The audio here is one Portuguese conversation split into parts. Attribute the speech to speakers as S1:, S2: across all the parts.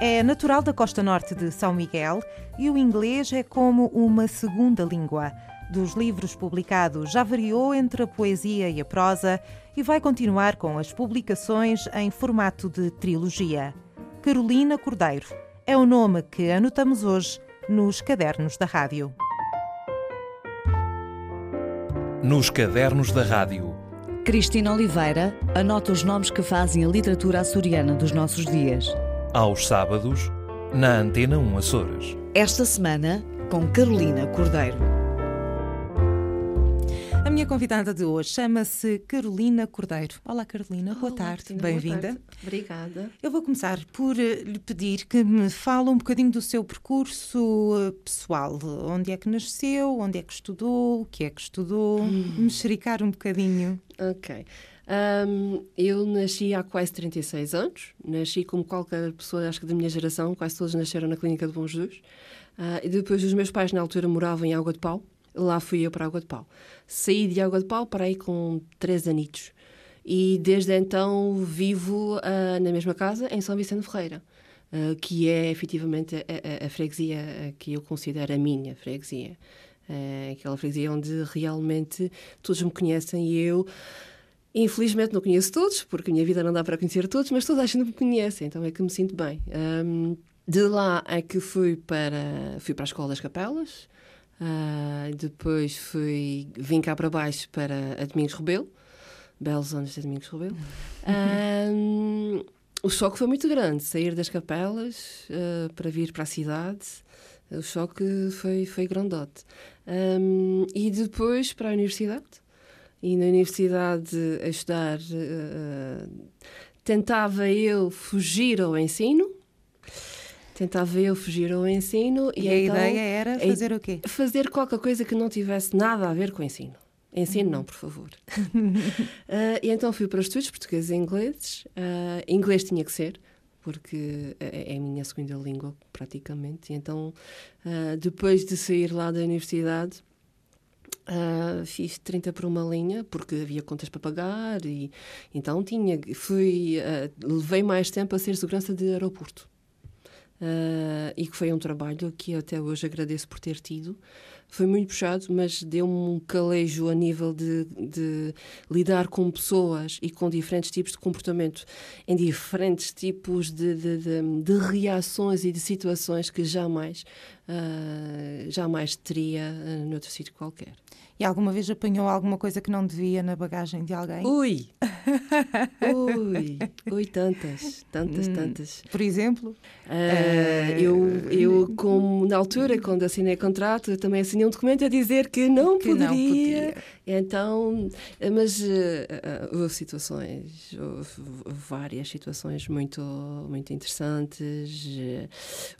S1: É natural da costa norte de São Miguel e o inglês é como uma segunda língua. Dos livros publicados, já variou entre a poesia e a prosa e vai continuar com as publicações em formato de trilogia. Carolina Cordeiro é o nome que anotamos hoje nos cadernos da rádio.
S2: Nos cadernos da rádio.
S3: Cristina Oliveira anota os nomes que fazem a literatura açoriana dos nossos dias.
S2: Aos sábados, na Antena 1 Açores.
S3: Esta semana, com Carolina Cordeiro.
S1: A minha convidada de hoje chama-se Carolina Cordeiro. Olá, Carolina, boa
S4: Olá,
S1: tarde, bem-vinda.
S4: boa tarde. Obrigada.
S1: Eu vou começar por eh, lhe pedir que me fale um bocadinho do seu percurso eh, pessoal. Onde é que nasceu, onde é que estudou, o que é que estudou,
S4: Hum.
S1: mexericar um bocadinho.
S4: Ok. Ahm, eu nasci há quase 36 anos. Nasci como qualquer pessoa, acho que da minha geração, quase todos nasceram na Clínica de Bom Jesus. Ah, e depois os meus pais, na altura, moravam em Água de Pau. Lá fui eu para Água de Pau. Saí de Água de Pau para aí com 3 anitos. E desde então vivo ah, na mesma casa, em São Vicente Ferreira. ah, que é efetivamente a, a- a freguesia que eu considero a minha freguesia. É aquela freguesia onde realmente todos me conhecem e eu, infelizmente, não conheço todos, porque a minha vida não dá para conhecer todos, mas toda a gente me conhece, então é que me sinto bem. Ahm, de lá é que fui para, fui para a Escola das Capelas, ah, depois fui, vim cá para baixo para a Domingos Rebelo, belos anos de Domingos Rebelo. Ahm, o choque foi muito grande, sair das capelas ah, para vir para a cidade. O choque foi, foi grandote. Ahm, e depois para a universidade. E na universidade a estudar, ah, tentava eu fugir ao ensino. Tentava eu fugir ao ensino.
S1: E,
S4: E,
S1: a
S4: então,
S1: ideia era fazer o quê?
S4: fazer qualquer coisa que não tivesse nada a ver com o ensino. Ensino não, por favor. Ah, e então fui para os estudos portugueses e ingleses. Ah, inglês tinha que ser, porque é é a minha segunda língua, praticamente. E então, ah, depois de sair lá da universidade, ah, fiz 30 por uma linha, porque havia contas para pagar. E então tinha, fui, ah, levei mais tempo a ser segurança de aeroporto. Ah, e que foi um trabalho que até hoje agradeço por ter tido. Foi muito puxado, mas deu-me um calejo a nível de, de lidar com pessoas e com diferentes tipos de comportamento, em diferentes tipos de, de- de reações e de situações que jamais, ah, jamais teria ah, noutro sítio qualquer.
S1: E alguma vez apanhou alguma coisa que não devia na bagagem de alguém?
S4: Ui! Ui! Ui, tantas, tantas, tantas.
S1: Por exemplo?
S4: Ah, eu, eu, como na altura, quando assinei contrato, também assinei um documento a dizer que não
S1: Que não
S4: poderia.
S1: podia.
S4: Então, mas eh, houve situações, houve várias situações muito, muito interessantes,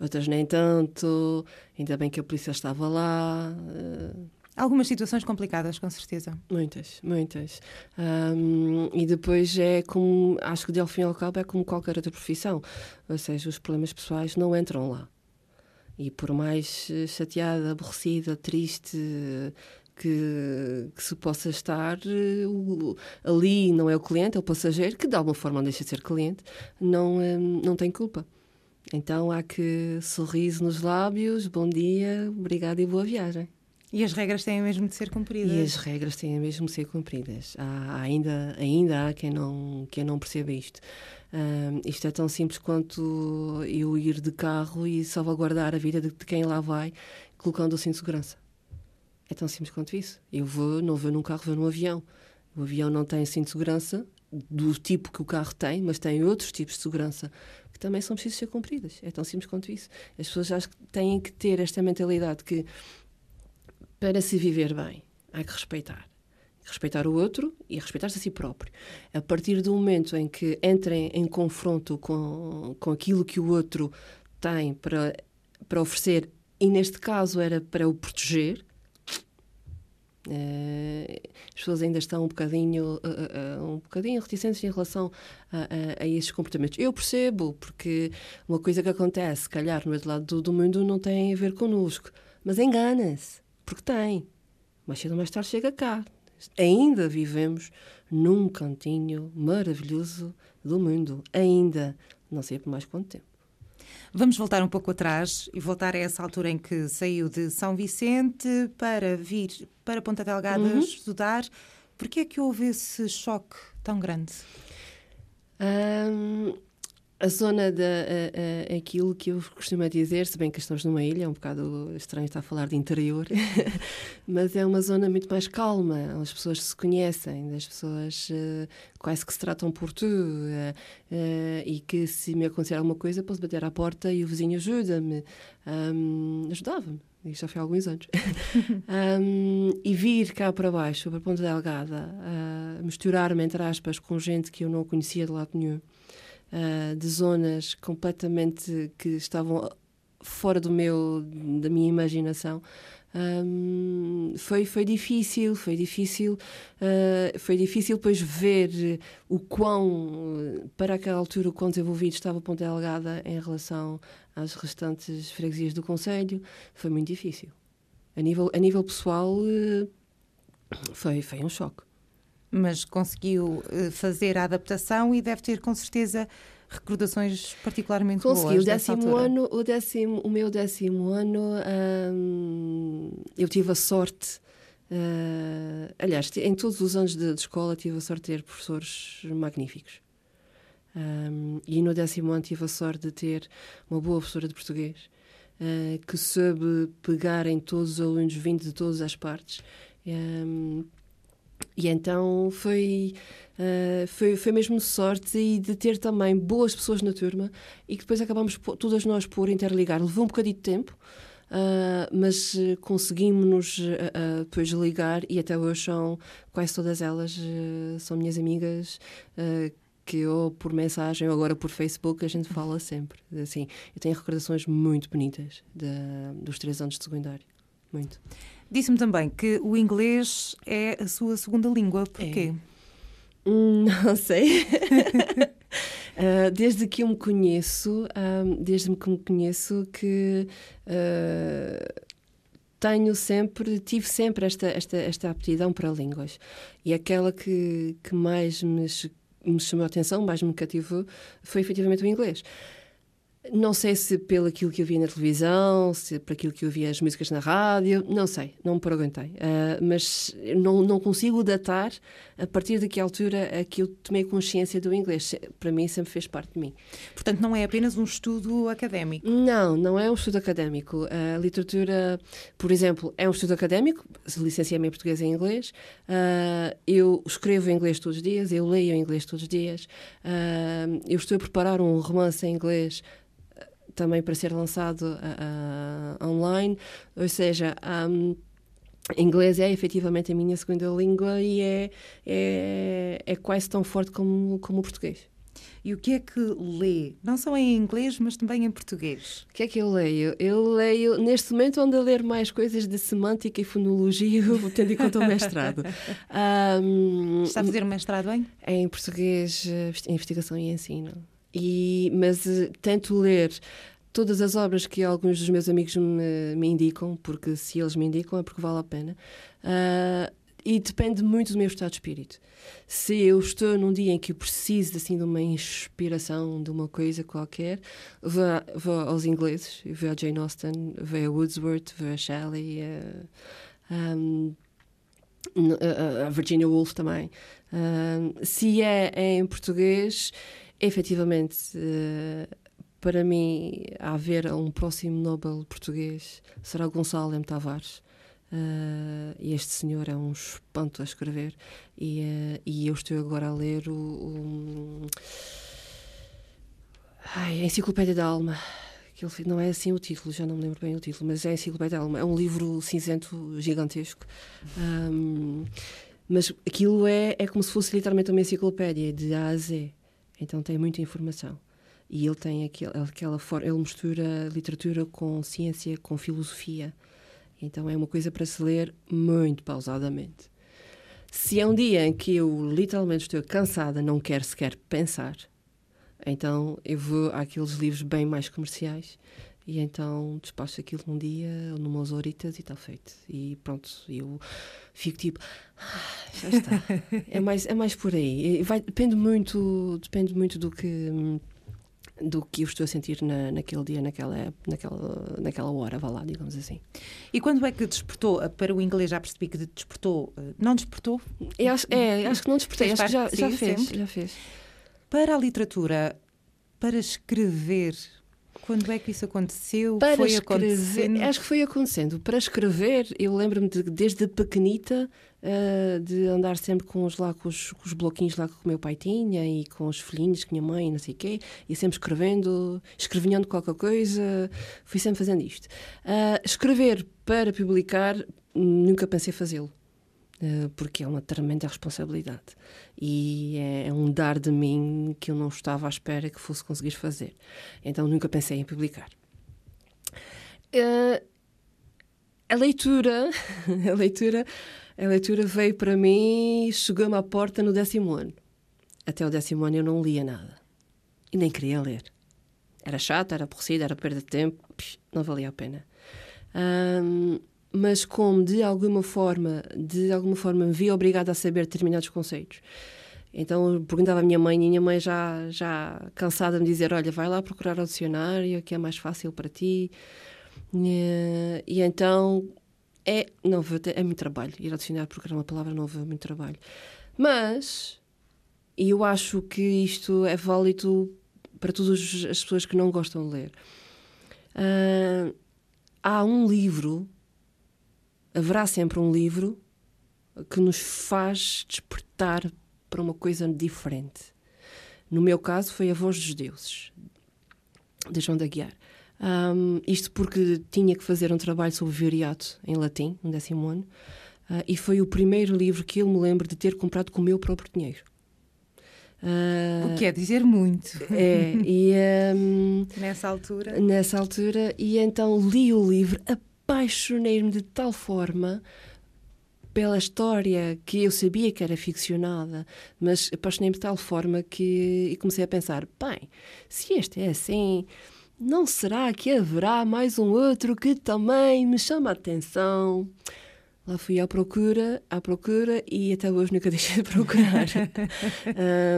S4: outras nem tanto. Ainda bem que a polícia estava lá. eh,
S1: Algumas situações complicadas, com certeza.
S4: Muitas, muitas. Ahm, e depois é como, acho que de ao fim e ao cabo é como qualquer outra profissão. Ou seja, os problemas pessoais não entram lá. E por mais eh, chateada, aborrecida, triste eh, que, que se possa estar, o- ali não é o cliente, é o passageiro, que de alguma forma não deixa de ser cliente, não, eh, não tem culpa. Então há que sorriso nos lábios, bom dia, obrigada e boa viagem.
S1: E as regras têm mesmo de ser cumpridas.
S4: E as regras têm mesmo de ser cumpridas. Há, ainda, ainda há quem não, quem não perceba isto. Ahm, isto é tão simples quanto eu ir de carro e salvaguardar a vida de, de quem lá vai, colocando o cinto de segurança. É tão simples quanto isso. Eu vou, não vou num carro, vou num avião. O avião não tem cinto de segurança do tipo que o carro tem, mas tem outros tipos de segurança que também são precisos ser cumpridas. É tão simples quanto isso. As pessoas acho que têm que ter esta mentalidade que para se viver bem, há que respeitar. Respeitar o outro e respeitar-se a si próprio. A partir do momento em que entrem em confronto com, com aquilo que o outro tem para, para oferecer, e neste caso era para o proteger, as pessoas ainda estão um bocadinho, eh, eh, um bocadinho reticentes em relação a, a, a esses comportamentos. Eu percebo, porque uma coisa que acontece, se calhar, no outro lado do, do mundo não tem a ver connosco. Mas engana-se, porque tem. Mais cedo ou mais tarde chega cá. Ainda vivemos num cantinho maravilhoso do mundo. Ainda. Não sei por mais quanto tempo.
S1: Vamos voltar um pouco atrás e voltar a essa altura em que saiu de São Vicente para vir para Ponta Delgada uhum. estudar. Por que é que houve esse choque tão grande?
S4: Um, a zona da a, a, aquilo que eu costumo dizer, se bem que estamos numa ilha, é um bocado estranho estar a falar de interior, mas é uma zona muito mais calma, as pessoas se conhecem, as pessoas uh, quase que se tratam por tu, uh, uh, e que se me acontecer alguma coisa, posso bater à porta e o vizinho ajuda-me, um, ajudava-me. Isto já foi há alguns anos. um, e vir cá para baixo, para Ponta Delgada, misturar-me, entre aspas, com gente que eu não conhecia de lado nenhum uh, de zonas completamente que estavam fora do meu da minha imaginação. Um, foi foi difícil foi difícil uh, foi difícil depois ver o quão para aquela altura o quão desenvolvido estava Ponta Delgada em relação às restantes freguesias do conselho. Foi muito difícil. A nível a nível pessoal uh, foi foi um choque
S1: mas conseguiu eh, fazer a adaptação e deve ter com certeza recordações particularmente
S4: Consegui.
S1: boas.
S4: O décimo ano, o décimo, o meu décimo ano, hum, eu tive a sorte. Uh, aliás, em todos os anos de, de, escola tive a sorte de ter professores magníficos. Um, e no décimo ano tive a sorte de ter uma boa professora de português uh, que soube pegar em todos os alunos vindo de todas as partes. Um, e então foi, uh, foi, foi mesmo sorte e de ter também boas pessoas na turma e que depois acabamos todas nós por interligar. Levou um bocadinho de tempo, uh, mas conseguimos uh, depois ligar e até hoje são quase todas elas são minhas amigas que eu por mensagem ou agora por Facebook a gente fala sempre. Assim, eu tenho recordações muito bonitas de, dos três anos de secundário. Muito.
S1: Disse-me também que o inglês é a sua segunda língua. Porquê?
S4: É. Não sei. uh, desde que eu me conheço, um, desde que me conheço que uh, tenho sempre, tive sempre esta, esta, esta aptidão para línguas. E aquela que, que mais me, me chamou a atenção, mais me cativou, foi efetivamente o inglês. Não sei se pelo aquilo que eu via na televisão, se por aquilo que eu via as músicas na rádio, não sei, não me perguntei. Uh, mas não, não consigo datar a partir de que altura é que eu tomei consciência do inglês. Para mim sempre fez parte de mim.
S1: Portanto, não é apenas um estudo académico?
S4: Não, não é um estudo académico. A literatura, por exemplo, é um estudo académico, licenciei-me em português e em inglês. Uh, eu escrevo em inglês todos os dias, eu leio em inglês todos os dias. Uh, eu estou a preparar um romance em inglês também para ser lançado uh, online, ou seja, um, inglês é efetivamente a minha segunda língua e é, é, é quase tão forte como, como o português.
S1: E o que é que lê? Não só em inglês, mas também em português.
S4: O que é que eu leio? Eu leio, neste momento, ando a ler mais coisas de semântica e fonologia, tendo em conta o mestrado.
S1: Um, Está a fazer o mestrado em?
S4: Em português, eh, investigação e ensino. E, mas eh, tento ler todas as obras que alguns dos meus amigos me, me indicam, porque se eles me indicam é porque vale a pena. Uh, e depende muito do meu estado de espírito. Se eu estou num dia em que eu preciso assim, de uma inspiração, de uma coisa qualquer, vou, vou aos ingleses, vou a Jane Austen, vou a Wordsworth, vou a Shelley, um, a Virginia Woolf também. Uh, se é em português, efetivamente, uh, para mim, haver um próximo Nobel português será Gonçalo M. Tavares. Uh, e este senhor é um espanto a escrever. E, uh, e eu estou agora a ler o. o ai, a Enciclopédia da Alma. Ele, não é assim o título, já não me lembro bem o título, mas é a Enciclopédia da Alma. É um livro cinzento gigantesco. Um, mas aquilo é, é como se fosse literalmente uma enciclopédia de A a Z. Então tem muita informação. E ele tem aquele, aquela forma, ele mistura literatura com ciência, com filosofia. Então é uma coisa para se ler muito pausadamente. Se é um dia em que eu literalmente estou cansada, não quero sequer pensar, então eu vou àqueles livros bem mais comerciais e então despacho aquilo num dia, numas horitas e está feito. E pronto, eu fico tipo, ah, já está. é mais, é mais por aí. Vai, depende muito, depende muito do que do que eu estou a sentir na, naquele dia, naquela, naquela, naquela hora, vá lá, digamos assim.
S1: E quando é que despertou? Para o inglês já percebi que despertou. Não despertou?
S4: Eu acho, é, acho que não despertei, acho que já, já fez, já fez.
S1: Para a literatura, para escrever, quando é que isso aconteceu?
S4: Para foi escrever, acontecendo? Acho que foi acontecendo. Para escrever, eu lembro-me de, desde pequenita uh, de andar sempre com os, lá, com os, com os, bloquinhos lá que o meu pai tinha e com os filhinhos que minha mãe, não sei o quê, e sempre escrevendo, escrevinhando qualquer coisa. Fui sempre fazendo isto. Uh, escrever para publicar, nunca pensei fazê-lo. Eh, porque é uma tremenda responsabilidade e é, é, um dar de mim que eu não estava à espera que fosse conseguir fazer. Então nunca pensei em publicar. Uh, a leitura, a leitura, a leitura veio para mim, chegou-me à porta no décimo ano. Até o décimo ano eu não lia nada e nem queria ler. Era chato, era aborrecido, era perda de tempo, não valia a pena. Mas como de alguma forma, de alguma forma me via obrigada a saber determinados conceitos. Então eu perguntava à minha mãe, e a minha mãe já, já cansada de me dizer: Olha, vai lá procurar o dicionário, que é mais fácil para ti. E, e então é, não, é muito trabalho. Ir ao dicionário procurar uma palavra nova é muito trabalho. Mas eu acho que isto é válido para todas as pessoas que não gostam de ler. Uh, há um livro haverá sempre um livro que nos faz despertar para uma coisa diferente. No meu caso, foi A Voz dos Deuses, de João da Guiar. Um, isto porque tinha que fazer um trabalho sobre Viriato em latim, no décimo ano, uh, e foi o primeiro livro que eu me lembro de ter comprado com o meu próprio dinheiro.
S1: Uh, o que é dizer muito.
S4: É, e um,
S1: nessa altura.
S4: Nessa altura, e então li o livro, apaixonei-me de tal forma pela história que eu sabia que era ficcionada, mas apaixonei-me de tal forma que e comecei a pensar: bem, se este é assim, não será que haverá mais um outro que também me chama a atenção? Lá fui à procura, à procura e até hoje nunca deixei de procurar.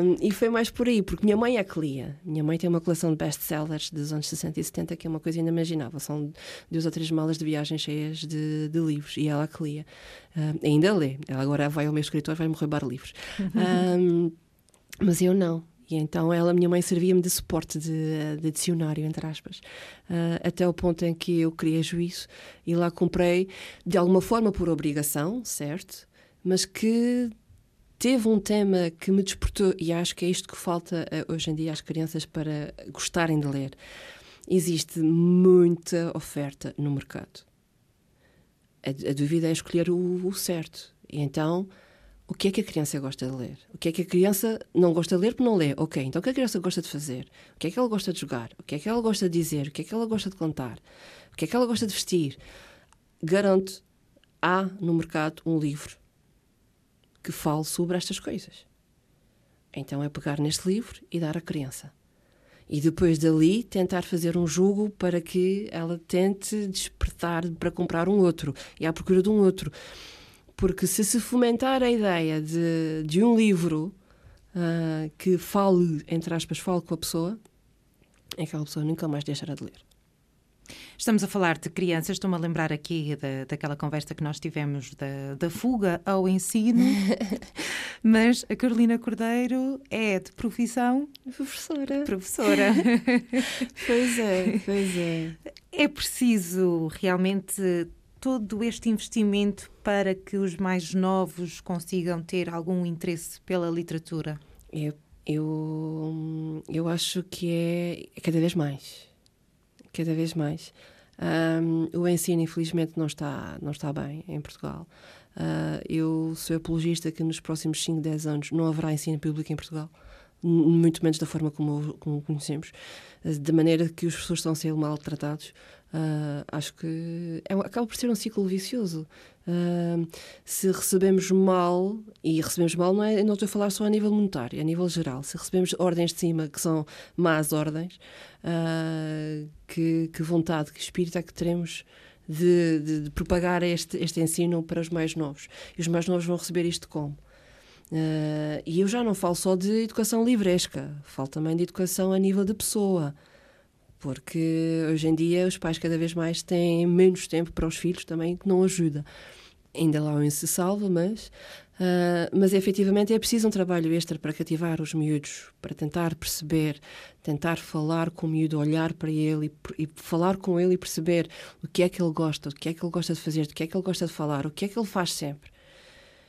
S4: um, e foi mais por aí, porque minha mãe é que lia. Minha mãe tem uma coleção de best-sellers dos anos 60 e 70 que é uma coisa inimaginável. São duas ou três malas de viagem cheias de, de livros e ela é que lia. Um, ainda lê. Ela agora vai ao meu escritor vai-me roubar livros. Um, mas eu não. E então ela, minha mãe, servia-me de suporte de, de, dicionário, entre aspas, uh, até o ponto em que eu criei juízo e lá comprei, de alguma forma por obrigação, certo? Mas que teve um tema que me despertou, e acho que é isto que falta uh, hoje em dia às crianças para gostarem de ler. Existe muita oferta no mercado. A, a dúvida é escolher o, o certo. E então o que é que a criança gosta de ler? O que é que a criança não gosta de ler porque não lê? Ok, então o que a criança gosta de fazer? O que é que ela gosta de jogar? O que é que ela gosta de dizer? O que é que ela gosta de contar? O que é que ela gosta de vestir? Garanto, há no mercado um livro que fale sobre estas coisas. Então é pegar neste livro e dar à criança. E depois dali tentar fazer um jogo para que ela tente despertar para comprar um outro e à procura de um outro. Porque se se fomentar a ideia de, de um livro uh, que fale, entre aspas, fale com a pessoa, aquela pessoa nunca mais deixará de ler.
S1: Estamos a falar de crianças, estou-me a lembrar aqui da, daquela conversa que nós tivemos da, da fuga ao ensino, mas a Carolina Cordeiro é de profissão
S4: professora.
S1: Professora.
S4: pois é, pois é.
S1: É preciso realmente todo este investimento para que os mais novos consigam ter algum interesse pela literatura?
S4: Eu, eu, eu acho que é cada vez mais. Cada vez mais. Um, o ensino, infelizmente, não está, não está bem em Portugal. Uh, eu sou apologista que nos próximos 5, 10 anos não haverá ensino público em Portugal muito menos da forma como, como conhecemos, da maneira que os professores estão a ser maltratados. Uh, acho que é, acaba por ser um ciclo vicioso. Uh, se recebemos mal, e recebemos mal não, é, não estou a falar só a nível monetário, é a nível geral. Se recebemos ordens de cima que são más ordens, uh, que, que, vontade, que espírito é que teremos de, de, de propagar este, este ensino para os mais novos? E os mais novos vão receber isto como? E eu já não falo só de educação livresca, falo também de educação a nível de pessoa. Porque hoje em dia os pais cada vez mais têm menos tempo para os filhos também, que não ajuda. Ainda lá o se salva, mas Uh, mas efetivamente é preciso um trabalho extra para cativar os miúdos, para tentar perceber, tentar falar com o miúdo, olhar para ele e, e, falar com ele e perceber o que é que ele gosta, o que é que ele gosta de fazer, o que é que ele gosta de falar, o que é que ele faz sempre.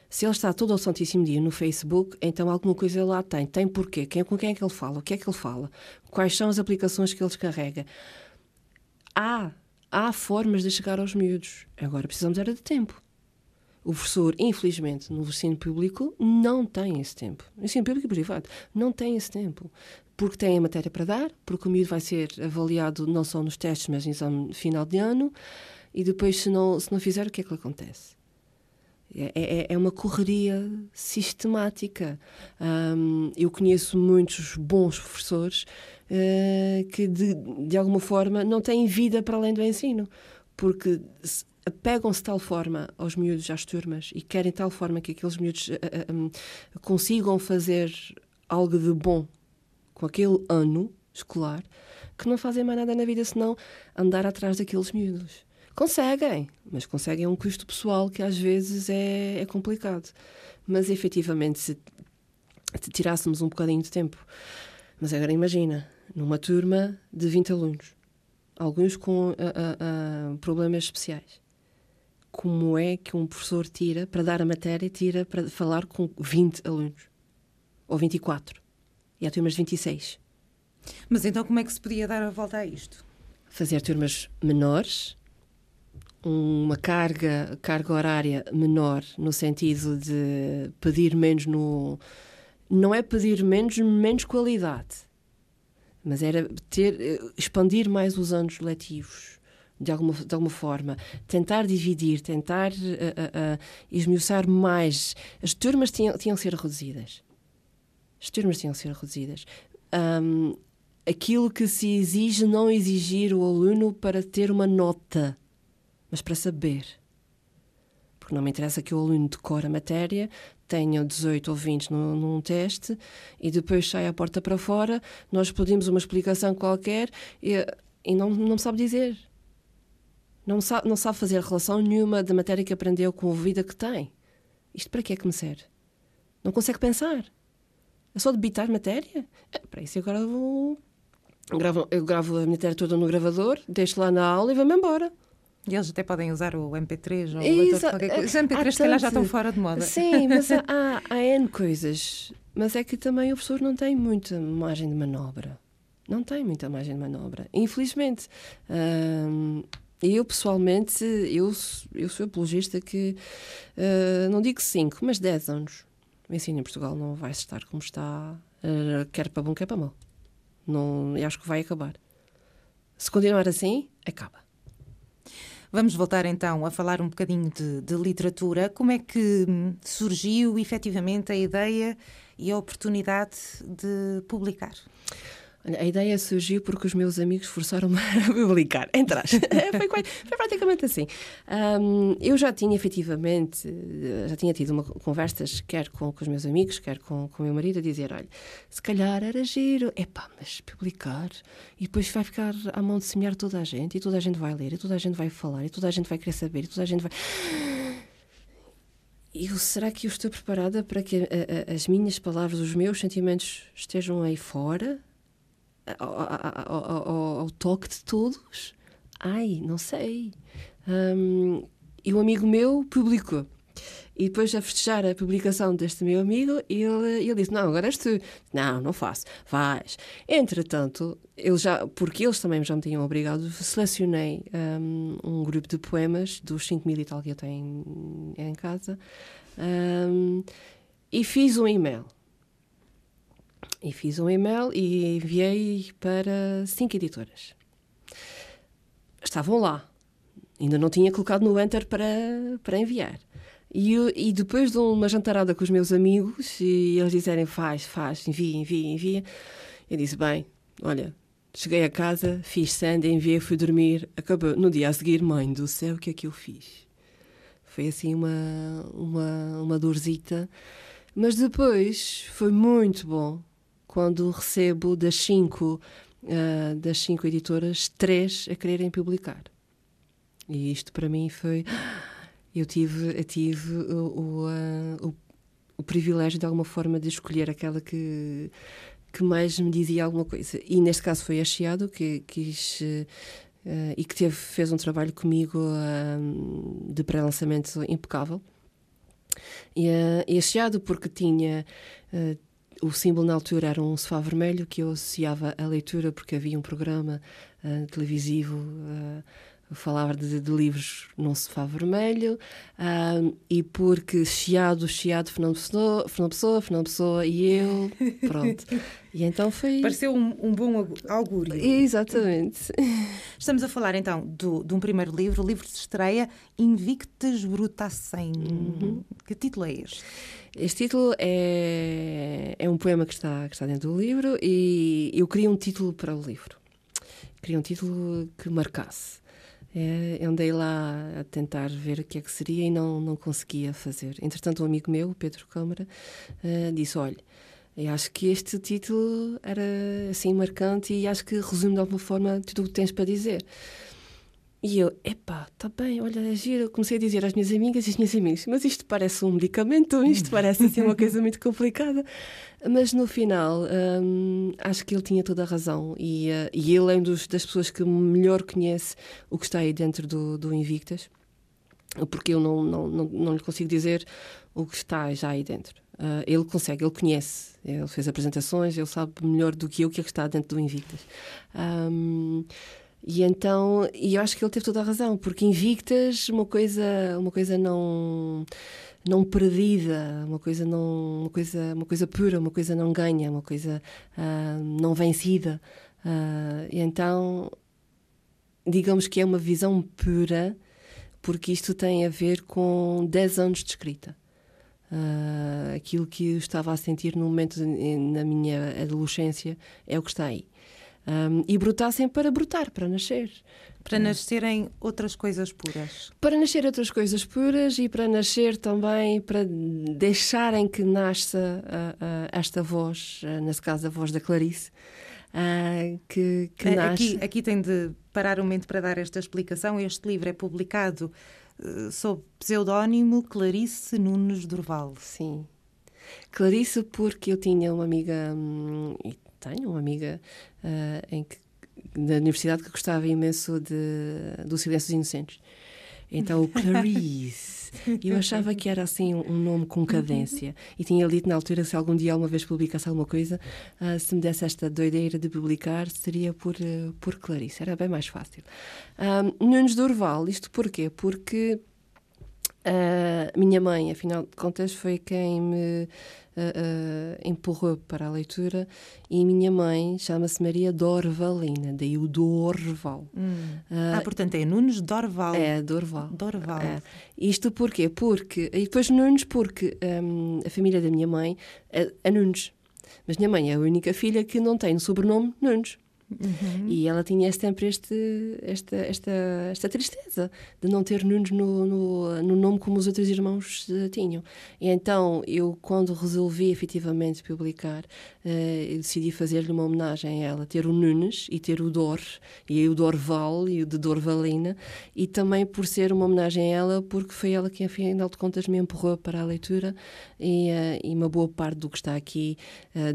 S4: Se ele está todo ao Santíssimo Dia no Facebook, então alguma coisa ele lá tem. Tem porquê? Quem, com quem é que ele fala? O que é que ele fala? Quais são as aplicações que ele descarrega? Há, há formas de chegar aos miúdos. Agora precisamos era de tempo. O professor, infelizmente, no ensino público, não tem esse tempo. Ensino público e privado não tem esse tempo. Porque tem a matéria para dar, porque o miúdo vai ser avaliado não só nos testes, mas no exame final de ano, e depois, se não, se não fizer, o que é que acontece? É, é, é uma correria sistemática. Um, eu conheço muitos bons professores uh, que, de, de alguma forma, não têm vida para além do ensino, porque apegam-se de tal forma aos miúdos, às turmas, e querem de tal forma que aqueles miúdos uh, uh, um, consigam fazer algo de bom com aquele ano escolar, que não fazem mais nada na vida senão andar atrás daqueles miúdos. Conseguem, mas conseguem a um custo pessoal que às vezes é, é complicado. Mas efetivamente, se, se tirássemos um bocadinho de tempo. Mas agora imagina, numa turma de 20 alunos, alguns com uh, uh, problemas especiais como é que um professor tira para dar a matéria, tira para falar com 20 alunos ou 24 e há turmas de 26.
S1: Mas então como é que se podia dar a volta a isto?
S4: Fazer turmas menores, uma carga, carga horária menor, no sentido de pedir menos no. Não é pedir menos, menos qualidade, mas era ter, expandir mais os anos letivos de alguma, de alguma forma, tentar dividir, tentar uh, uh, uh, esmiuçar mais. As turmas tinham, tinham ser reduzidas. As turmas tinham ser reduzidas. Um, aquilo que se exige, não exigir o aluno para ter uma nota, mas para saber. Porque não me interessa que o aluno decore a matéria, tenha 18 ou 20 no, num teste e depois saia a porta para fora, nós pedimos uma explicação qualquer e, e não, não sabe dizer não sabe, não sabe fazer relação nenhuma da matéria que aprendeu com a vida que tem. Isto para que é que me serve? Não consegue pensar. É só debitar matéria? É, para isso vou. Gravo, eu gravo a matéria toda no gravador, deixo lá na aula e vou-me embora.
S1: E eles até podem usar o MP3 ou qualquer coisa. Os MP3 se calhar já estão fora de moda.
S4: Sim, mas há, há N coisas. Mas é que também o professor não tem muita margem de manobra. Não tem muita margem de manobra. Infelizmente. Hum, eu, pessoalmente, eu, eu sou apologista que, uh, não digo 5, mas 10 anos. O ensino em Portugal não vai estar como está, uh, quer para bom, quer para mal. Não, eu acho que vai acabar. Se continuar assim, acaba.
S1: Vamos voltar então a falar um bocadinho de, de literatura. Como é que surgiu efetivamente a ideia e a oportunidade de publicar?
S4: A ideia surgiu porque os meus amigos forçaram-me a publicar. Entras. foi, foi praticamente assim. Um, eu já tinha efetivamente, já tinha tido uma, conversas, quer com, com os meus amigos, quer com, com o meu marido, a dizer: olha, se calhar era giro, epá, mas publicar e depois vai ficar à mão de semear toda a gente, e toda a gente vai ler, e toda a gente vai falar, e toda a gente vai querer saber, e toda a gente vai. Eu, será que eu estou preparada para que a, a, as minhas palavras, os meus sentimentos estejam aí fora? Ao, ao, ao, toque de todos? Ai, não sei. Um, e um amigo meu publicou. E depois, a festejar a publicação deste meu amigo, ele, ele disse: Não, agora és tu. Não, não faço. Vais. Entretanto, ele já, porque eles também já me tinham obrigado, selecionei um, um grupo de poemas dos 5 mil e tal que eu tenho em casa um, e fiz um e-mail e fiz um e-mail e enviei para cinco editoras. Estavam lá. Ainda não tinha colocado no Enter para, para enviar. E, e depois de uma jantarada com os meus amigos, e eles disserem faz, faz, envia, envia, envia, eu disse: bem, olha, cheguei a casa, fiz sand, enviei, fui dormir, acabou. No dia a seguir, mãe do céu, o que é que eu fiz? Foi assim uma, uma, uma dorzita Mas depois foi muito bom quando recebo das cinco, uh, das cinco editoras, três a quererem publicar. E isto para mim foi. Eu tive, eu tive o, o, uh, o, o privilégio de alguma forma de escolher aquela que que mais me dizia alguma coisa. E neste caso foi a Chiado que quis uh, e que teve, fez um trabalho comigo uh, de pré-lançamento impecável. E, uh, e a Chiado porque tinha o símbolo na altura era um sofá vermelho que eu associava à leitura porque havia um programa televisivo falava de, de, livros num sofá vermelho um, e porque Chiado, Chiado, Fernando Pessoa, Fernando Pessoa, Fernando Pessoa e eu, pronto. E então foi...
S1: Pareceu um, um bom augúrio.
S4: Exatamente.
S1: Estamos a falar então do, de um primeiro livro, o livro de estreia Invictus Brutassem. Uhum. Que título é este?
S4: Este título é, é um poema que está, que está dentro do livro e eu queria um título para o livro. Queria um título que marcasse. É, andei lá a tentar ver o que é que seria e não, não conseguia fazer. Entretanto, um amigo meu, Pedro Câmara, uh, disse: Olha, eu acho que este título era assim marcante e acho que resume de alguma forma tudo o que tens para dizer. E eu, epá, está bem, olha, é giro. Comecei a dizer às minhas amigas e às minhas amigas, mas isto parece um medicamento, isto parece assim uma coisa muito complicada. Mas no final, hum, acho que ele tinha toda a razão. E, uh, e ele é um dos, das pessoas que melhor conhece o que está aí dentro do, do Invictas, porque eu não, não, não, não lhe consigo dizer o que está já aí dentro. Uh, ele consegue, ele conhece, ele fez apresentações, ele sabe melhor do que eu o que é que está dentro do Invictas. Um, e então, e eu acho que ele teve toda a razão, porque invictas, uma coisa, uma coisa não não perdida, uma coisa não, uma coisa, uma coisa pura, uma coisa não ganha, uma coisa uh, não vencida. Uh, e então, digamos que é uma visão pura, porque isto tem a ver com 10 anos de escrita. Uh, aquilo que eu estava a sentir no momento de, na minha adolescência é o que está aí um, e brotassem para brotar, para nascer.
S1: Para nascerem outras coisas puras.
S4: Para nascer outras coisas puras e para nascer também, para deixarem que nasça uh, uh, esta voz, uh, nesse caso a voz da Clarice, que, que nasce.
S1: Aqui, aqui tem de parar um momento para dar esta explicação. Este livro é publicado sob pseudónimo Clarice Nunes Durval.
S4: Sim. Clarice, porque eu tinha uma amiga, hum, tenho uma amiga uh, em que, da universidade que gostava imenso de, do Silêncio dos Inocentes. Então, o Clarice. eu achava que era assim um nome com cadência. E tinha dito na altura se algum dia alguma vez publicasse alguma coisa, uh, se me desse esta doideira de publicar, seria por, uh, por Clarice. Era bem mais fácil. Um, Nunes Durval, isto porquê? Porque a minha mãe, afinal de contas, foi quem me uh, empurrou para a leitura e minha mãe chama-se Maria Dorvalina, daí o Dorval.
S1: Hum. Uh, ah, portanto é Nunes Dorval.
S4: É, Dorval.
S1: Dorval.
S4: É. Isto porquê? Porque, e depois Nunes porque um, a família da minha mãe é, é Nunes. Mas minha mãe é a única filha que não tem o sobrenome Nunes. Uhum. E ela tinha sempre este, esta, esta, esta tristeza de não ter Nunes no, no, no nome como os outros irmãos uh, tinham. E então, eu, quando resolvi efetivamente publicar, uh, decidi fazer-lhe uma homenagem a ela, ter o Nunes e ter o Dor, e o Dorval e o de Dorvalina, e também por ser uma homenagem a ela, porque foi ela que, afinal de contas, me empurrou para a leitura, e, uh, e uma boa parte do que está aqui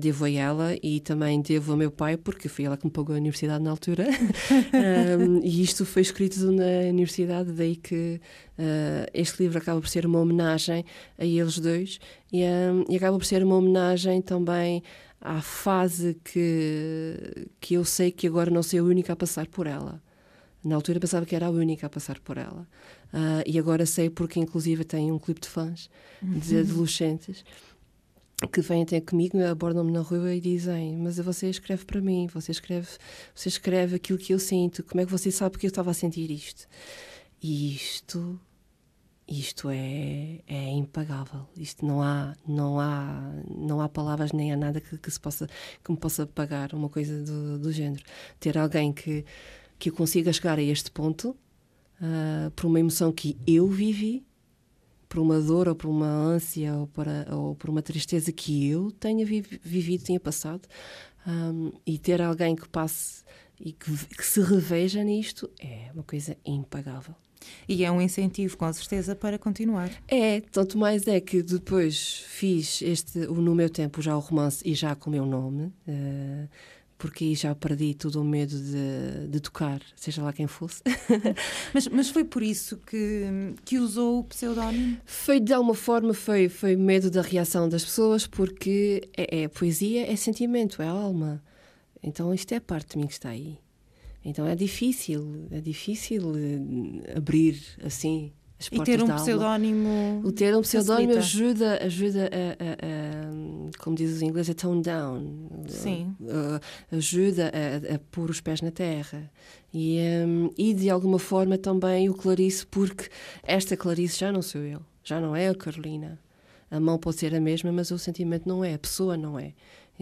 S4: devo a ela, e também devo ao meu pai, porque foi ela que me pagou a universidade na altura, um, e isto foi escrito na universidade, daí que uh, este livro acaba por ser uma homenagem a eles dois, e, um, e acaba por ser uma homenagem também à fase que, que eu sei que agora não sou a única a passar por ela. Na altura pensava que era a única a passar por ela. Uh, e agora sei porque, inclusive, tem um clipe de fãs de uhum. adolescentes que vêm até comigo, abordam-me na rua e dizem: Mas você escreve para mim, você escreve, você escreve aquilo que eu sinto, como é que você sabe que eu estava a sentir isto? E isto, isto é, é impagável. Isto não há, não há, não há palavras nem há nada que, que se possa, que me possa pagar uma coisa do, do género. Ter alguém que, que consiga chegar a este ponto uh, por uma emoção que eu vivi por uma dor ou por uma ânsia ou, para, ou por uma tristeza que eu tenha vivido, tenha passado. Um, e ter alguém que passe e que, que se reveja nisto é uma coisa impagável.
S1: E é um incentivo, com certeza, para continuar.
S4: É, tanto mais é que depois fiz este, o, no meu tempo já o romance e já com o meu nome, uh, porque aí já perdi todo o medo de, de tocar, seja lá quem fosse.
S1: mas, mas foi por isso que, que usou o pseudónimo?
S4: Foi de alguma forma, foi, foi medo da reação das pessoas, porque é, é poesia, é sentimento, é alma. Então isto é a parte de mim que está aí. Então é difícil, é difícil eh, abrir assim as portas
S1: E ter um pseudónimo.
S4: O ter um pseudónimo ajuda, ajuda a, a, a, como diz os ingleses, a tone down.
S1: Sim.
S4: ajuda a, a, pôr os pés na terra. E, um, e de alguma forma também o Clarice, porque esta Clarice já não sou eu, já não é a Carolina. A mão pode ser a mesma, mas o sentimento não é, a pessoa não é.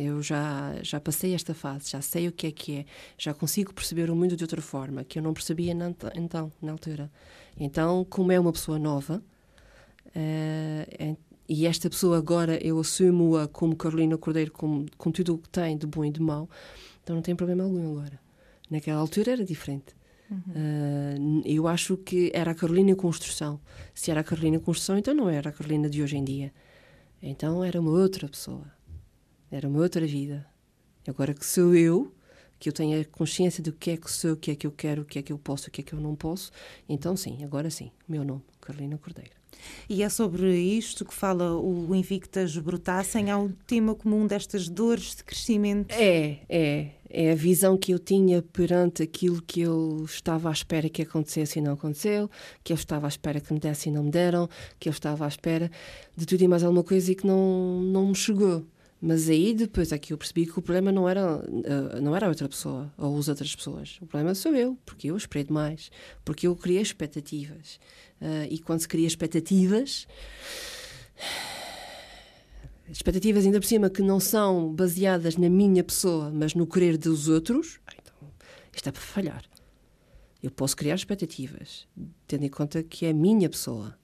S4: Eu já, já passei esta fase, já sei o que é que é, já consigo perceber o mundo de outra forma, que eu não percebia então, na altura. Então, como é uma pessoa nova, uh, e esta pessoa agora eu assumo-a como Carolina Cordeiro, com, com tudo o que tem de bom e de mau, então não tem problema algum agora. Naquela altura era diferente. Uhum. Uh, eu acho que era a Carolina construção. Se era a Carolina construção, então não era a Carolina de hoje em dia. Então era uma outra pessoa. Era uma outra vida. Agora que sou eu, que eu tenho a consciência do que é que sou, o que é que eu quero, o que é que eu posso, o que é que eu não posso, então sim, agora sim, meu nome, Carolina Cordeiro.
S1: E é sobre isto que fala o Invictas Brutassem? Há um tema comum destas dores de crescimento?
S4: É, é. É a visão que eu tinha perante aquilo que eu estava à espera que acontecesse e não aconteceu, que eu estava à espera que me desse e não me deram, que eu estava à espera de tudo e mais alguma coisa e que não, não me chegou. Mas aí depois é que eu percebi que o problema não era, eh, não era a outra pessoa ou as outras pessoas. O problema sou eu, porque eu esperei demais, porque eu criei expectativas. Uh, e quando se cria expectativas, expectativas ainda por cima que não são baseadas na minha pessoa, mas no querer dos outros, então isto é para falhar. Eu posso criar expectativas, tendo em conta que é a minha pessoa.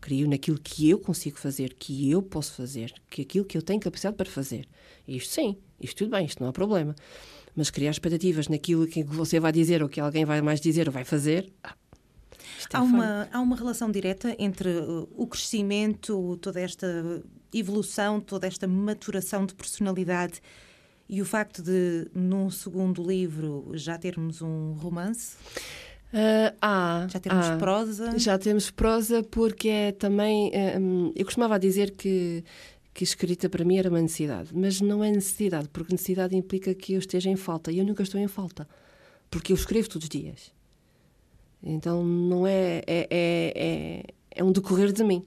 S4: Crio naquilo que eu consigo fazer, que eu posso fazer, que aquilo que eu tenho capacidade para fazer. Isto sim, isto tudo bem, isto não há problema. Mas criar expectativas naquilo que você vai dizer ou que alguém vai mais dizer ou vai fazer. Ah,
S1: é há, uma, há uma relação direta entre uh, o crescimento, toda esta evolução, toda esta maturação de personalidade e o facto de, num segundo livro, já termos um romance?
S4: Uh, ah,
S1: já temos
S4: ah,
S1: prosa?
S4: Já temos prosa porque é também. Um, eu costumava dizer que, que escrita para mim era uma necessidade, mas não é necessidade, porque necessidade implica que eu esteja em falta e eu nunca estou em falta, porque eu escrevo todos os dias. Então não é. É, é, é, é um decorrer de mim,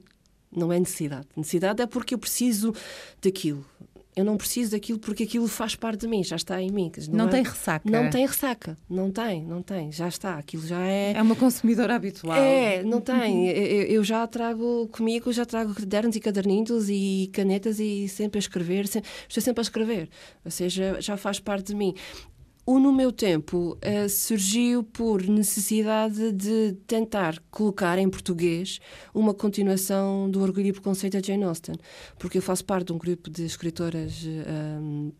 S4: não é necessidade. Necessidade é porque eu preciso daquilo eu não preciso daquilo porque aquilo faz parte de mim, já está em mim.
S1: Não, não é, tem ressaca.
S4: Não tem ressaca, não tem, não tem, já está, aquilo já é.
S1: É uma consumidora habitual.
S4: É, não tem. eu, eu, já trago comigo, já trago cadernos e caderninhos e canetas e sempre a escrever, estou sempre a escrever, ou seja, já faz parte de mim. O No Meu Tempo uh, surgiu por necessidade de tentar colocar em português uma continuação do Orgulho e Preconceito de Jane Austen, porque eu faço parte de um grupo de escritoras. Eh,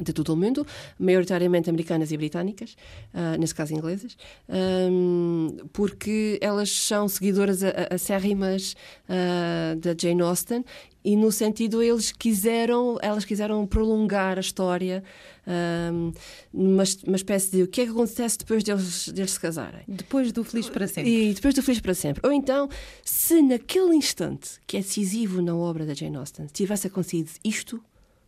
S4: de todo o mundo, maioritariamente americanas e britânicas, uh, nesse caso inglesas, um, porque elas são seguidoras acérrimas uh, da Jane Austen e no sentido eles quiseram, elas quiseram prolongar a história um, numa, uma espécie de o que é que acontece depois deles, deles se casarem.
S1: Depois do Feliz para Sempre.
S4: E depois do Feliz para Sempre. Ou então, se naquele instante, que é decisivo na obra da Jane Austen, tivesse acontecido isto,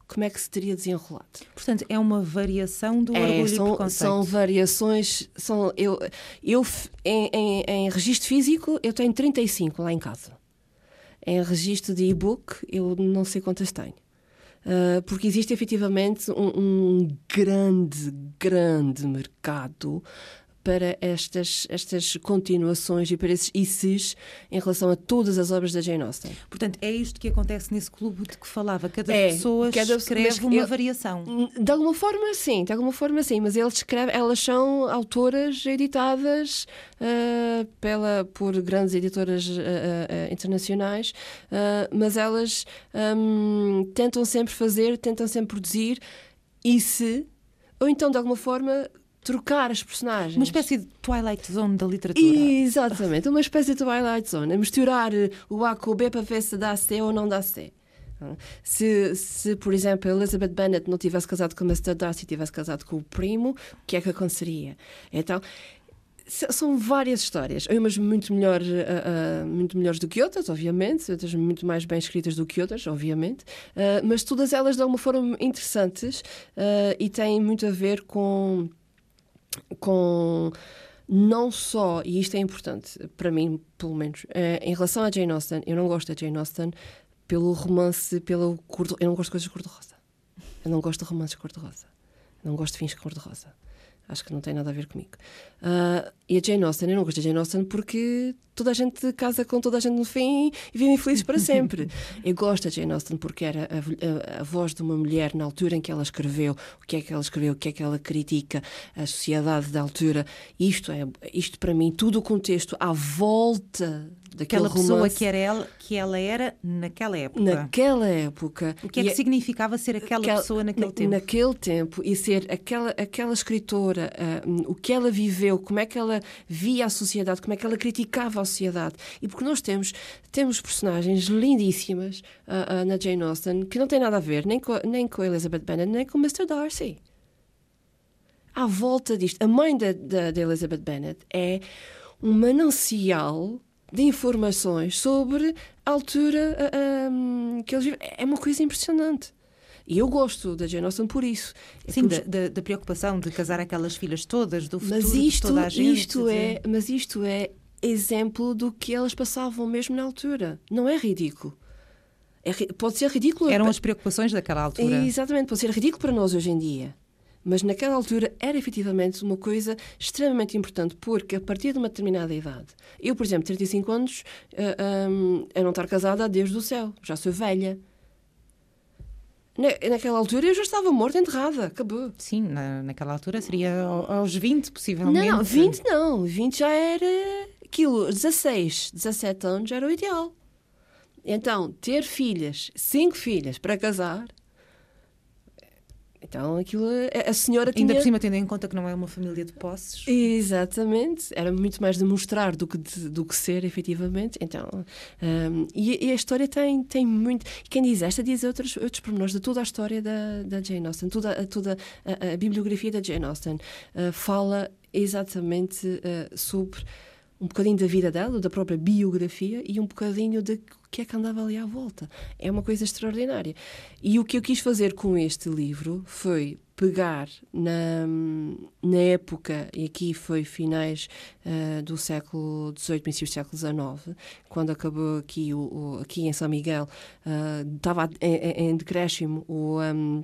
S4: como é que se teria desenrolado?
S1: Portanto, é uma variação do
S4: é,
S1: orgulho
S4: são,
S1: preconceito.
S4: São variações. São, eu, eu em, em, em registro físico, eu tenho 35 lá em casa. Em registro de e-book, eu não sei quantas tenho. Uh, porque existe efetivamente um, um, grande, grande mercado para estas, estas continuações e para esses ICs em relação a todas as obras da Jane Austen.
S1: Portanto, é isto que acontece nesse clube de que falava. Cada
S4: É,
S1: pessoa
S4: cada-
S1: escreve uma
S4: eu-
S1: variação.
S4: De alguma forma, sim, de alguma forma, sim, mas eles escrevem, elas são autoras editadas ah, pela, por grandes editoras ah, ah, internacionais, mas elas ahm, tentam sempre fazer, tentam sempre produzir e se, ou então de alguma forma trocar as personagens.
S1: Uma espécie de Twilight Zone da literatura.
S4: Exatamente, uma espécie de Twilight Zone, a misturar eh, o A com o B para ver se dá C ou não dá C. Se, se, por exemplo, Elizabeth Bennet não tivesse casado com o Mr. Darcy e tivesse casado com o primo, o que é que aconteceria? Então, são várias histórias, umas muito, melhor, ah, ah, muito melhores do que outras, obviamente, outras muito mais bem escritas do que outras, obviamente, Ah, mas todas elas de alguma forma interessantes e têm muito a ver com com não só, e isto é importante para mim, pelo menos, eh, em relação à Jane Austen, eu não gosto da Jane Austen pelo romance, pelo cor eu não gosto de coisas de cor-de-rosa. Eu não gosto de romances cor-de-rosa. Não gosto de fins cor-de-rosa. Acho que não tem nada a ver comigo. Ah, e a Jane Austen, eu não gosto da Jane Austen porque toda a gente casa com toda a gente no fim e vivem felizes para sempre. eu gosto da Jane Austen porque era a, a- a voz de uma mulher na altura em que ela escreveu, o que é que ela escreveu, o que é que ela critica, a sociedade da altura. Isto é, isto para mim, tudo o contexto à volta daquele
S1: Aquela pessoa
S4: romance
S1: que, era ela, que ela era naquela época.
S4: naquela época.
S1: O que é
S4: E
S1: que significava ser aquela
S4: aquela-
S1: pessoa naquele
S4: na-
S1: tempo?
S4: Naquele tempo e ser aquela, aquela escritora, hum, o que ela viveu, como é que ela via a sociedade, como é que ela criticava a sociedade. E porque nós temos, temos personagens lindíssimas ah, ah, na Jane Austen que não têm nada a ver nem com, a- nem com Elizabeth Bennet, nem com o Mr. Darcy. À volta disto, a mãe da Elizabeth Bennet é um manancial de informações sobre a altura hum, que eles vivem. É uma coisa impressionante. E eu gosto da Jane Austen por isso. É
S1: Sim,
S4: por-
S1: da, da- preocupação de casar aquelas filhas todas, do futuro
S4: mas
S1: de
S4: isto,
S1: toda a gente.
S4: isto
S1: de-
S4: é, mas isto é exemplo do que elas passavam mesmo na altura. Não é ridículo. É pode ser ridículo.
S1: Eram as preocupações daquela altura.
S4: Exatamente, pode ser ridículo para nós hoje em dia. Mas naquela altura era efetivamente uma coisa extremamente importante, porque a partir de uma determinada idade, eu, por exemplo, 35 anos, ah, hum, a não estar casada desde o céu, já sou velha. Na- naquela altura eu já estava morta, enterrada, acabou.
S1: Sim, na, naquela altura seria ao- aos 20, possivelmente.
S4: Não, não, 20 não. 20 já era aquilo. 16, 17 anos era o ideal. Então, ter filhas, cinco filhas para casar. Então, aquilo. A senhora tinha.
S1: Ainda por cima, tendo em conta que não é uma família de posses.
S4: Exatamente, era muito mais demonstrar do que, de- do que ser, efetivamente. Então, hum, e, e a história tem, tem muito. Quem diz esta diz outros, outros pormenores de toda a história da, da Jane Austen, toda, a- toda a, a bibliografia da Jane Austen uh, fala exatamente uh, sobre um bocadinho da vida dela, da própria biografia e um bocadinho de que é que andava ali à volta. É uma coisa extraordinária. E o que eu quis fazer com este livro foi pegar na, na época, e aqui foi finais ah, do século XVIII, princípios do século XIX, quando acabou aqui, o, o- aqui em São Miguel, ah, estava em, em- decréscimo o, ahm,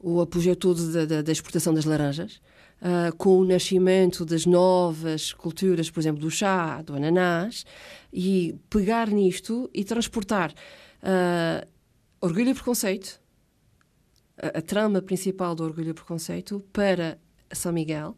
S4: o apogeu todo da, da- da exportação das laranjas, ah, com o nascimento das novas culturas, por exemplo, do chá, do ananás, e pegar nisto e transportar ah, orgulho e preconceito, a, a trama principal do Orgulho e Preconceito para São Miguel,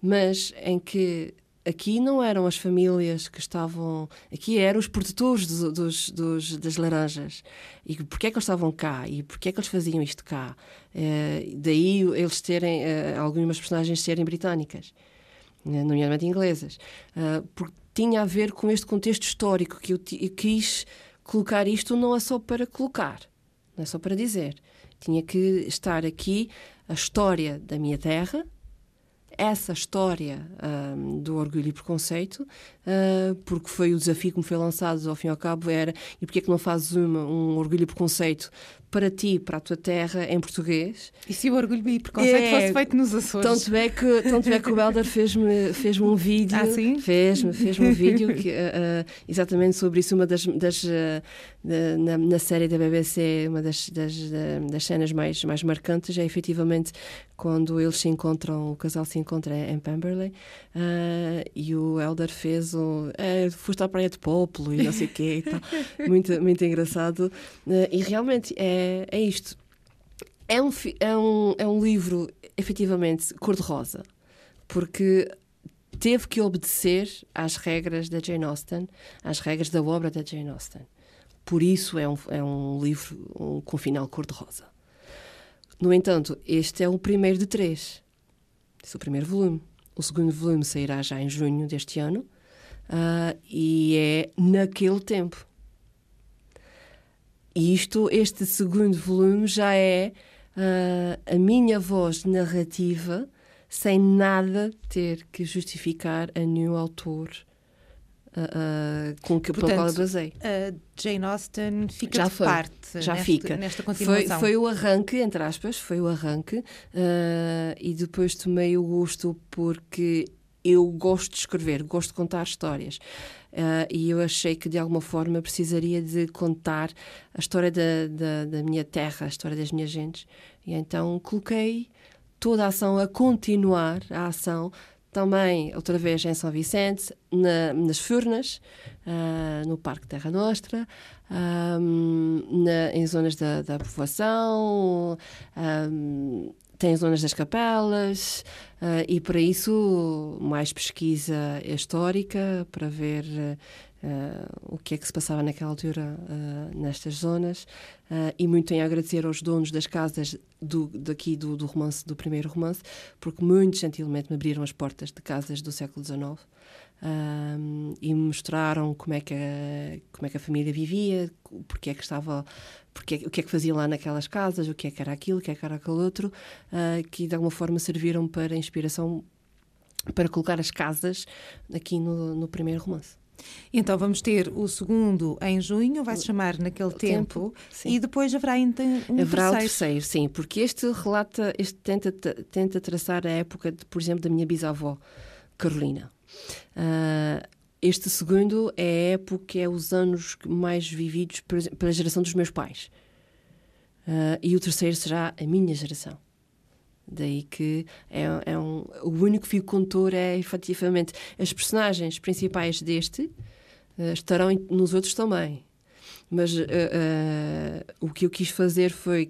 S4: mas em que aqui não eram as famílias que estavam. Aqui eram os protetores dos, dos- dos- das laranjas. E porquê é que eles estavam cá? E porquê é que eles faziam isto cá? Eh, daí eles terem. eh, algumas personagens serem britânicas, eh, nomeadamente inglesas. Ah, porque tinha a ver com este contexto histórico que eu eu quis colocar isto não é só para colocar, não é só para dizer. Tinha que estar aqui a história da minha terra, essa história ahm, do orgulho e preconceito, ah, porque foi o desafio que me foi lançado ao fim e ao cabo, era e porque é que não fazes uma, um orgulho e preconceito para ti, para a tua terra, em português?
S1: E se o orgulho e preconceito
S4: É,
S1: fosse feito nos Açores?
S4: Tanto é que, tanto é que o Helder fez-me fez um vídeo.
S1: Ah, sim?
S4: Fez-me fez um vídeo que, ah, ah, exatamente sobre isso. Uma das, das, ah, na, na, série da BBC, uma das, das, das, cenas mais, mais marcantes é efetivamente quando eles se encontram, o casal se encontra em Pemberley uh, e o Elder fez um. É, foste à praia de Popolo e não sei o quê e tal. muito, muito engraçado. Uh, e realmente é, é isto. É um, é, um, é um livro, efetivamente, cor-de-rosa, porque teve que obedecer às regras da Jane Austen, às regras da obra da Jane Austen. Por isso é um, é um livro um, com final cor-de-rosa. No entanto, este é o primeiro de três. Este é o primeiro volume. O segundo volume sairá já em junho deste ano uh, e é naquele tempo. E isto, este segundo volume já é uh, a minha voz narrativa sem nada ter que justificar a nenhum autor uh, com que, Portanto, qual eu basei.
S1: A Jane Austen fica já de foi, parte
S4: já
S1: nesta,
S4: fica.
S1: nesta continuação.
S4: Foi, foi, o arranque, entre aspas, foi o arranque, uh, e depois tomei o gosto porque eu gosto de escrever, gosto de contar histórias. Uh, e eu achei que de alguma forma precisaria de contar a história da, da, da, minha terra, a história das minhas gentes. E então coloquei toda a ação a continuar, a ação também, outra vez, em São Vicente, na, nas Furnas, uh, no Parque Terra Nostra, um, na, em zonas da, da povoação, um, tem zonas das capelas, uh, e para isso, mais pesquisa histórica, para ver uh, o que é que se passava naquela altura uh, nestas zonas e muito em agradecer aos donos das casas do, daqui do, do romance, do primeiro romance, porque muito gentilmente me abriram as portas de casas do século XIX e me mostraram como é que a, como é que a família vivia, porque é que estava porque, o que é que faziam lá naquelas casas, o que é que era aquilo, o que é que era aquele outro, que de alguma forma serviram para inspiração para colocar as casas aqui no, no primeiro romance.
S1: Então vamos ter o segundo em junho, vai se chamar naquele tempo, tempo e depois haverá ainda um
S4: haverá
S1: terceiro.
S4: o terceiro, sim, porque este relata, este tenta, tenta traçar a época, de, por exemplo, da minha bisavó, Carolina. Uh, este segundo é a época, é os anos mais vividos pela geração dos meus pais. Uh, e o terceiro será a minha geração. Daí que é, é um, o único fio condutor é efetivamente as personagens principais deste uh, estarão nos outros também. Mas uh, o que eu quis fazer foi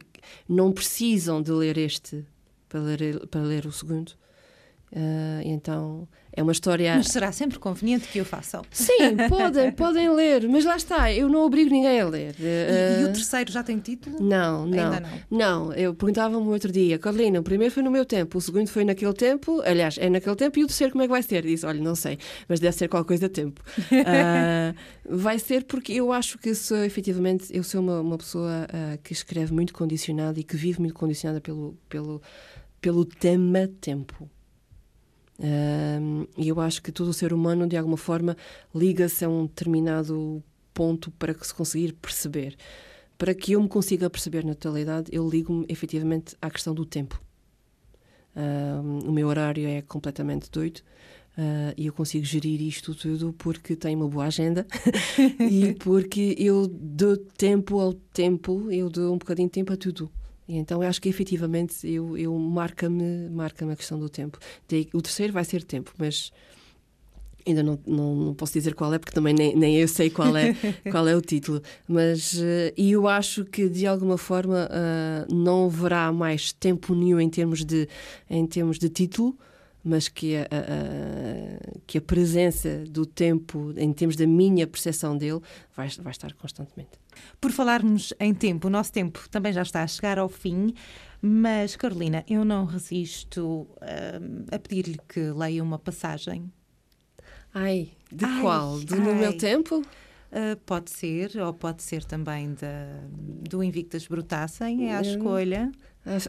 S4: não precisam de ler este para ler, para ler o segundo. então é uma história.
S1: Mas será sempre conveniente que o façam?
S4: Sim, podem, podem ler, mas lá está, eu não obrigo ninguém a ler.
S1: E, uh... e o terceiro já tem título?
S4: Não, não.
S1: Ainda não.
S4: Não, eu perguntava-me outro dia, Carolina, o primeiro foi no meu tempo, o segundo foi naquele tempo, aliás, é naquele tempo, e o terceiro como é que vai ser? Disse, olha, não sei, mas deve ser qualquer coisa a tempo. uh, vai ser porque eu acho que sou, efetivamente, eu sou uma, uma pessoa uh, que escreve muito condicionada e que vive muito condicionada pelo, pelo, pelo tema tempo. E eu acho que todo o ser humano, de alguma forma, liga-se a um determinado ponto para que se conseguir perceber. Para que eu me consiga perceber na totalidade, eu ligo-me efetivamente à questão do tempo. o meu horário é completamente doido. Uh, e eu consigo gerir isto tudo porque tenho uma boa agenda e porque eu dou tempo ao tempo, eu dou um bocadinho de tempo a tudo. E então eu acho que efetivamente eu, eu marca-me marca a questão do tempo. O terceiro vai ser tempo, mas ainda não, não, não, posso dizer qual é, porque também nem, nem eu sei qual é, qual é o título. Mas uh, e eu acho que de alguma forma uh, não haverá mais tempo nenhum em termos de, em termos de título mas que a, a, que a presença do tempo, em termos da minha percepção dele, vai, vai estar constantemente.
S1: Por falarmos em tempo, o nosso tempo também já está a chegar ao fim, mas Carolina, eu não resisto uh, a pedir-lhe que leia uma passagem.
S4: Ai, de ai, qual? Do ai. No Meu Tempo?
S1: Uh, pode ser, ou pode ser também da, do Invictas Brutassem, é a escolha.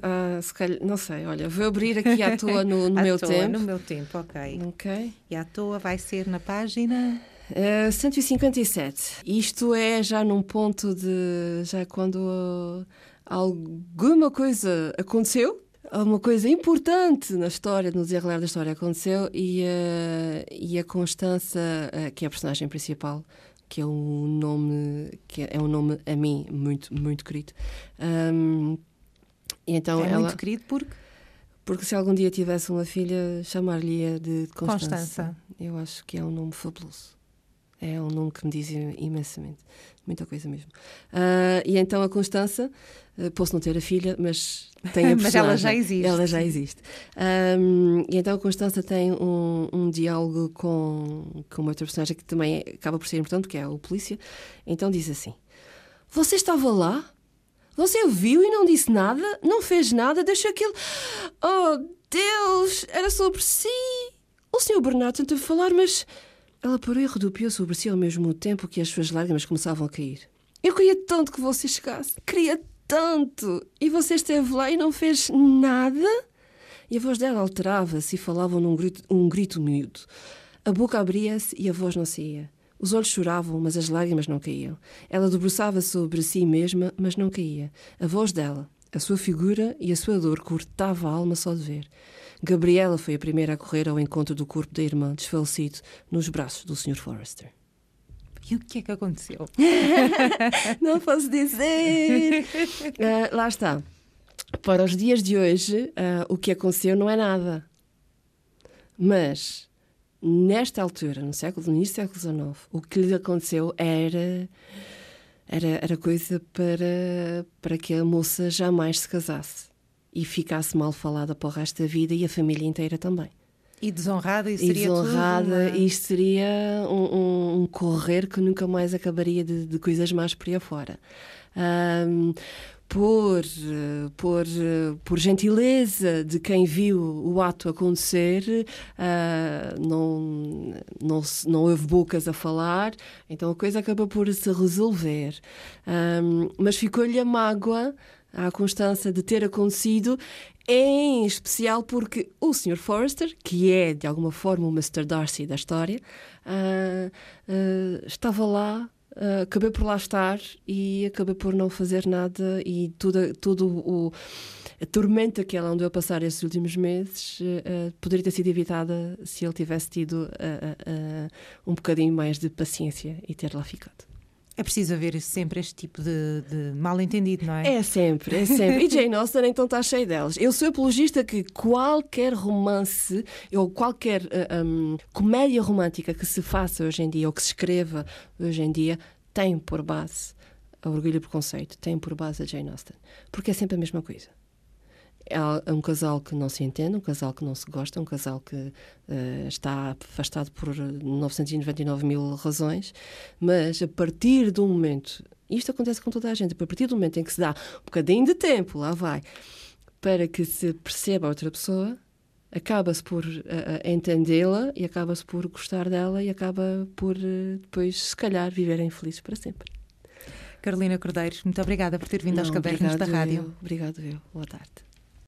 S4: Ah, se calhar, não sei, olha, vou abrir aqui à toa no, no meu
S1: toa,
S4: tempo.
S1: no meu tempo, ok.
S4: Ok.
S1: E à toa vai ser na página...
S4: Uh, 157. Isto é já num ponto de... já quando alguma coisa aconteceu, alguma coisa importante na história, no desenrolar da história aconteceu e, uh, e a Constança, uh, que é a personagem principal, que é um nome que é um nome a mim muito muito querido. Um, então
S1: é
S4: ela,
S1: muito querido porque
S4: porque se algum dia tivesse uma filha, chamar-lhe de Constança.
S1: Constança.
S4: Eu acho que é um nome fabuloso. É um nome que me diz imensamente. Muita coisa mesmo. Uh, e então a Constança, uh, posso não ter a filha, mas tem a
S1: Mas ela já existe.
S4: Ela já existe. Um, e então a Constança tem um, um, diálogo com, com uma outra personagem que também acaba por ser importante, que é o polícia. Então diz assim: Você estava lá? Você viu e não disse nada? Não fez nada? Deixou aquilo. Oh, Deus! Era sobre si! O Sr. Bernardo tentou falar, mas. Ela parou e rodopiou sobre si ao mesmo tempo que as suas lágrimas começavam a cair. Eu queria tanto que você chegasse. Queria tanto! E você esteve lá e não fez nada? E a voz dela alterava-se e falava num grito, um grito miúdo. A boca abria-se e a voz não saía. Os olhos choravam, mas as lágrimas não caíam. Ela debruçava sobre si mesma, mas não caía. A voz dela, a sua figura e a sua dor cortava a alma só de ver. Gabriela foi a primeira a correr ao encontro do corpo da irmã, desfalecido, nos braços do Sr. Forrester.
S1: E o que é que aconteceu?
S4: não posso dizer! Uh, lá está. Para os dias de hoje, uh, o que aconteceu não é nada. Mas nesta altura, no século, no início do século XIX, o que lhe aconteceu era, era, era coisa para, para que a moça jamais se casasse e ficasse mal falada para o resto da vida e a família inteira também.
S1: E desonrada, isso seria
S4: desonrada,
S1: tudo, é?
S4: isto seria um, um, um, correr que nunca mais acabaria de, de coisas más por aí afora. Um, por, por, por gentileza de quem viu o ato acontecer, uh, não, não, não houve bocas a falar, então a coisa acaba por se resolver. Um, mas ficou-lhe a mágoa à constância de ter acontecido, em especial porque o Sr. Forrester, que é de alguma forma o Mr. Darcy da história, uh, uh, estava lá Uh, acabei por lá estar e acabei por não fazer nada e tudo, tudo o, a tormenta que ela andou a passar estes últimos meses uh, poderia ter sido evitada se ele tivesse tido uh, um bocadinho mais de paciência e ter lá ficado.
S1: É preciso haver sempre este tipo de, de mal-entendido, não é?
S4: É sempre, é sempre. E Jane Austen então está cheia delas. Eu sou apologista que qualquer romance ou qualquer uh, um, comédia romântica que se faça hoje em dia ou que se escreva hoje em dia tem por base a Orgulho e Preconceito, tem por base a Jane Austen. Porque é sempre a mesma coisa. É um casal que não se entende, um casal que não se gosta, um casal que uh, está afastado por 999 mil razões, mas a partir do momento, isto acontece com toda a gente, a partir do momento em que se dá um bocadinho de tempo, lá vai, para que se perceba a outra pessoa, acaba-se por uh, entendê-la e acaba-se por gostar dela e acaba por uh, depois, se calhar, viverem felizes para sempre.
S1: Carolina Cordeiros, muito obrigada por ter vindo Não, às cavernas da rádio.
S4: Eu, obrigado eu. Boa tarde.